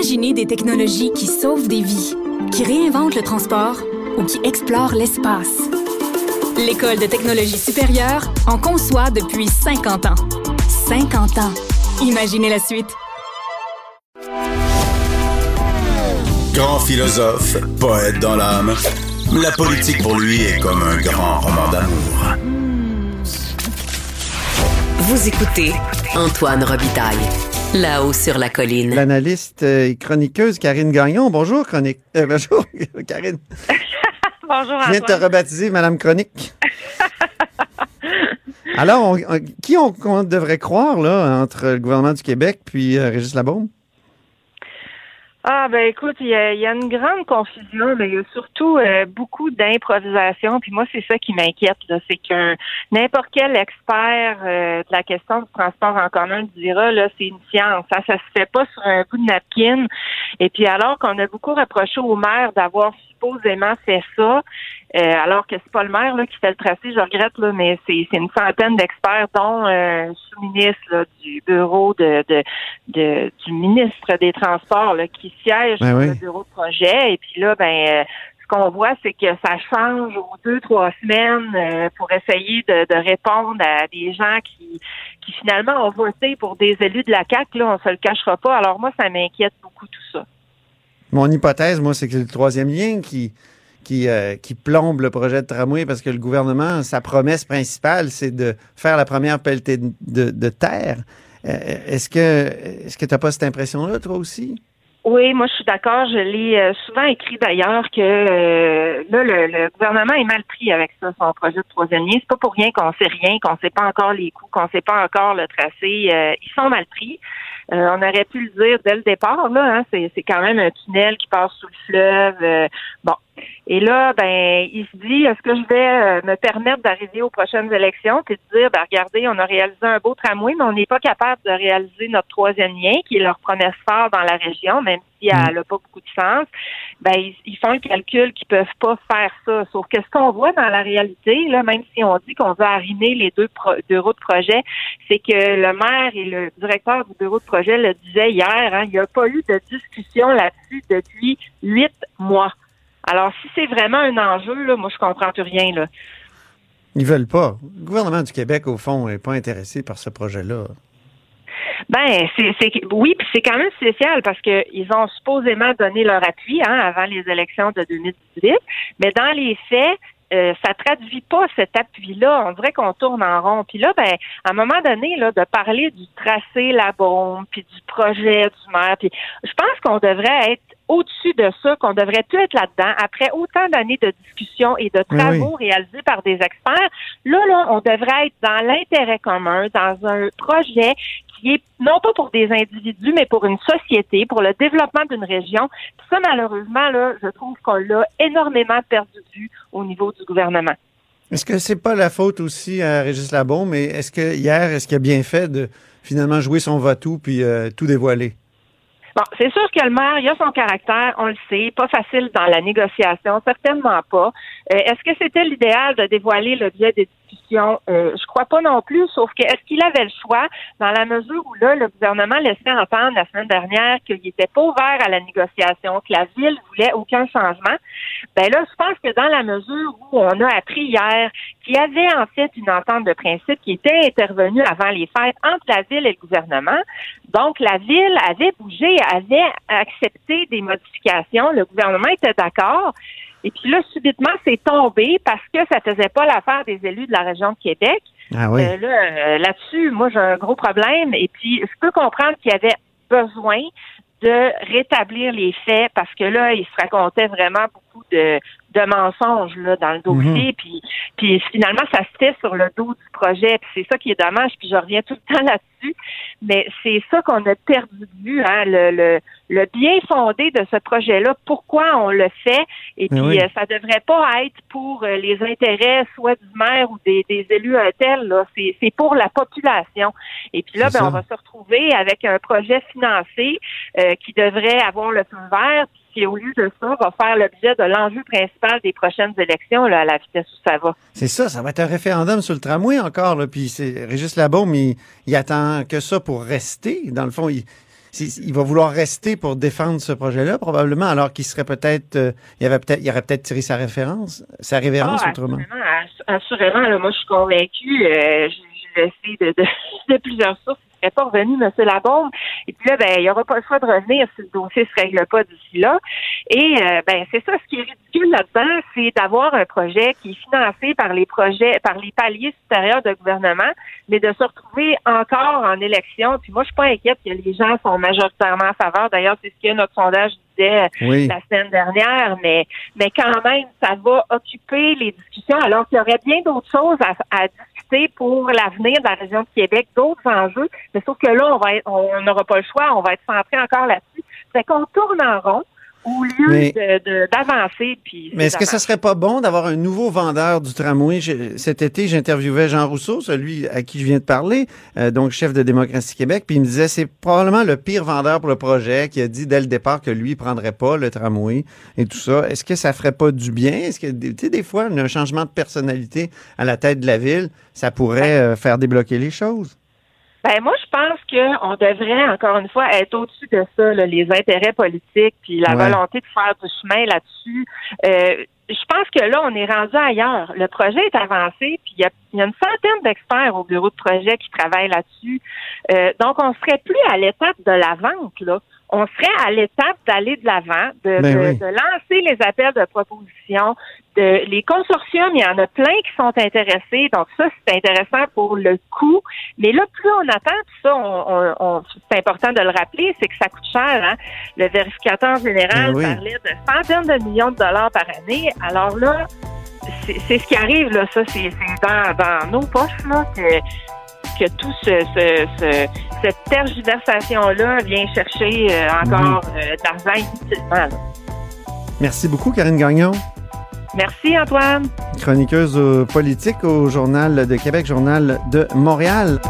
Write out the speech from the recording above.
Imaginez des technologies qui sauvent des vies, qui réinventent le transport ou qui explorent l'espace. L'École de technologie supérieure en conçoit depuis 50 ans. 50 ans. Imaginez la suite. Grand philosophe, poète dans l'âme, la politique pour lui est comme un grand roman d'amour. Vous écoutez Antoine Robitaille, là-haut sur la colline. L'analyste et chroniqueuse Karine Gagnon. Bonjour, chronique. euh, bonjour, Karine. Bonjour, Je viens de te rebaptiser Madame Chronique. Alors, on- on- qui on, devrait croire, là, entre le gouvernement du Québec puis euh, Régis Labaume? Ah, ben écoute, il y, a, il y a une grande confusion, mais il y a surtout euh, beaucoup d'improvisation. Puis moi, c'est ça qui m'inquiète. C'est qu'un n'importe quel expert euh, de la question du transport en commun dira, là, c'est une science. Ça, ça se fait pas sur un bout de napkin. Et puis alors qu'on a beaucoup reproché au maire d'avoir supposément fait ça, euh, alors que c'est pas le maire là, qui fait le tracé, je regrette, là, mais c'est une centaine d'experts, dont euh, sous-ministre du bureau de, de, de- du ministre des Transports là, qui siège Ben sur oui. le bureau de projet. Et puis là, ben euh, ce qu'on voit, c'est que ça change aux deux, trois semaines euh, pour essayer de, de répondre à des gens qui, qui finalement ont voté pour des élus de la CAC. Là, on se le cachera pas. Alors moi, ça m'inquiète beaucoup tout ça. Mon hypothèse, moi, c'est que c'est le troisième lien euh, qui plombe le projet de tramway parce que le gouvernement, sa promesse principale, c'est de faire la première pelletée de, terre. Euh, est-ce que que tu n'as pas cette impression-là, toi aussi? Oui, moi je suis d'accord. Je l'ai euh, souvent écrit d'ailleurs que là le, gouvernement est mal pris avec ça, son projet de troisième lien. C'est pas pour rien qu'on sait rien, qu'on sait pas encore les coûts, qu'on sait pas encore le tracé. Ils sont mal pris. Euh, on aurait pu le dire dès le départ. Là, hein, c'est, quand même un tunnel qui passe sous le fleuve. Euh, bon. Et là, ben, il se dit, est-ce que je vais euh, me permettre d'arriver aux prochaines élections puis de dire, ben, regardez, on a réalisé un beau tramway, mais on n'est pas capable de réaliser notre troisième lien, qui est leur promesse phare dans la région, même si elle n'a pas beaucoup de sens. Ben, ils, ils font le calcul qu'ils peuvent pas faire ça. Sauf que ce qu'on voit dans la réalité, là, même si on dit qu'on veut arrimer les deux pro- bureaux de projet, c'est que le maire et le directeur du bureau de projet le disaient hier, hein, il n'y a pas eu de discussion là-dessus depuis huit mois. Alors, si c'est vraiment un enjeu, là, moi, je comprends plus rien, là. Ils veulent pas. Le gouvernement du Québec, au fond, n'est pas intéressé par ce projet-là. Ben, c'est, oui, puis c'est quand même spécial parce que ils ont supposément donné leur appui hein, avant les élections de 2018, mais dans les faits, euh, ça traduit pas cet appui-là. On dirait qu'on tourne en rond. Puis là, ben, à un moment donné, là, de parler du tracé la bombe, puis du projet du maire, puis je pense qu'on devrait être au-dessus de ça, qu'on devrait tout être là-dedans. Après autant d'années de discussions et de Oui, travaux réalisés par des experts, là, là, on devrait être dans l'intérêt commun, dans un projet qui est non pas pour des individus, mais pour une société, pour le développement d'une région. Puis ça, malheureusement, là, je trouve qu'on l'a énormément perdu de vue au niveau du gouvernement. Est-ce que c'est pas la faute aussi à Régis Labaume, mais est-ce que hier, est-ce qu'il a bien fait de finalement jouer son va-tout puis euh, tout dévoiler? Bon, c'est sûr que le maire, il a son caractère, on le sait, pas facile dans la négociation, certainement pas. Euh, est-ce que c'était l'idéal de dévoiler l'objet des discussions? Euh, je crois pas non plus, sauf que est-ce qu'il avait le choix dans la mesure où là, le gouvernement laissait entendre la semaine dernière qu'il était pas ouvert à la négociation, que la ville voulait aucun changement? Ben là, je pense que dans la mesure où on a appris hier qu'il y avait en fait une entente de principe qui était intervenue avant les fêtes entre la ville et le gouvernement, donc la ville avait bougé, avait accepté des modifications, le gouvernement était d'accord. Et puis là, subitement, c'est tombé parce que ça faisait pas l'affaire des élus de la région de Québec. Ah oui. Euh, là, euh, là-dessus, moi, j'ai un gros problème. Et puis, je peux comprendre qu'il y avait besoin de rétablir les faits parce que là, il se racontait vraiment beaucoup de, de mensonges là, dans le dossier. Puis, puis finalement, ça se fait sur le dos du projet. Puis c'est ça qui est dommage. Puis je reviens tout le temps là-dessus. Mais c'est ça qu'on a perdu de vue, hein, le, le, le bien fondé de ce projet-là. Pourquoi on le fait? Et puis oui. euh, ça devrait pas être pour euh, les intérêts soit du maire ou des, des élus un tel. Là, c'est, c'est pour la population. Et puis là, ben, on va se retrouver avec un projet financé euh, qui devrait avoir le feu vert, qui au lieu de ça va faire l'objet de l'enjeu principal des prochaines élections là, à la vitesse où ça va. C'est ça, ça va être un référendum sur le tramway encore. Là, puis c'est Régis Labaume, il, il attend que ça pour rester. Dans le fond, il, il va vouloir rester pour défendre ce projet-là, probablement, alors qu'il serait peut-être, euh, il avait peut-être, il aurait peut-être tiré sa référence, sa révérence ah, autrement. Assurément, moi, je suis convaincue. Euh, je, de, de, de plusieurs sources serait pas revenu, M. Labombe. Et puis là, ben, il n'y aura pas le choix de revenir si le dossier se règle pas d'ici là. Et euh, ben, c'est ça, ce qui est ridicule là-dedans, c'est d'avoir un projet qui est financé par les projets, par les paliers supérieurs de gouvernement, mais de se retrouver encore en élection. Puis moi, je suis pas inquiète que les gens sont majoritairement en faveur. D'ailleurs, c'est ce que notre sondage disait la semaine dernière, mais mais quand même, ça va occuper les discussions alors qu'il y aurait bien d'autres choses à, à pour l'avenir de la région de Québec, d'autres enjeux. Mais sauf que là, on n'aura pas le choix, on va être centré encore là-dessus. C'est qu'on tourne en rond au lieu d'avancer. Puis mais est-ce que ça serait pas bon d'avoir un nouveau vendeur du tramway? cet été, j'interviewais Jean Rousseau, celui à qui je viens de parler, euh, donc chef de Démocratie Québec, puis il me disait c'est probablement le pire vendeur pour le projet qui a dit dès le départ que lui prendrait pas le tramway et tout ça. Est-ce que ça ferait pas du bien? Est-ce que, tu sais, des fois, un changement de personnalité à la tête de la ville, ça pourrait euh, faire débloquer les choses? Ben moi, je pense qu'on devrait encore une fois être au-dessus de ça, les intérêts politiques, puis la volonté de faire du chemin là-dessus. Euh, je pense que là, on est rendu ailleurs. Le projet est avancé, puis il y a, une centaine d'experts au bureau de projet qui travaillent là-dessus. Euh, donc, on serait plus à l'étape de la vente, là on serait à l'étape d'aller de l'avant, de, ben de, lancer les appels de proposition. De, les consortiums, il y en a plein qui sont intéressés. Donc ça, c'est intéressant pour le coût. Mais là, plus on attend, ça, on, on, c'est important de le rappeler, c'est que ça coûte cher. Hein? Le vérificateur général ben parlait de centaines de millions de dollars par année. Alors là, c'est ce qui arrive, là. Ça, c'est dans, dans nos poches, là, que que tout ce, cette tergiversation-là vient chercher euh, encore mhm. euh, d'argent inutilement. Merci beaucoup, Karine Gagnon. Merci, Antoine. Chroniqueuse politique au Journal de Québec, Journal de Montréal.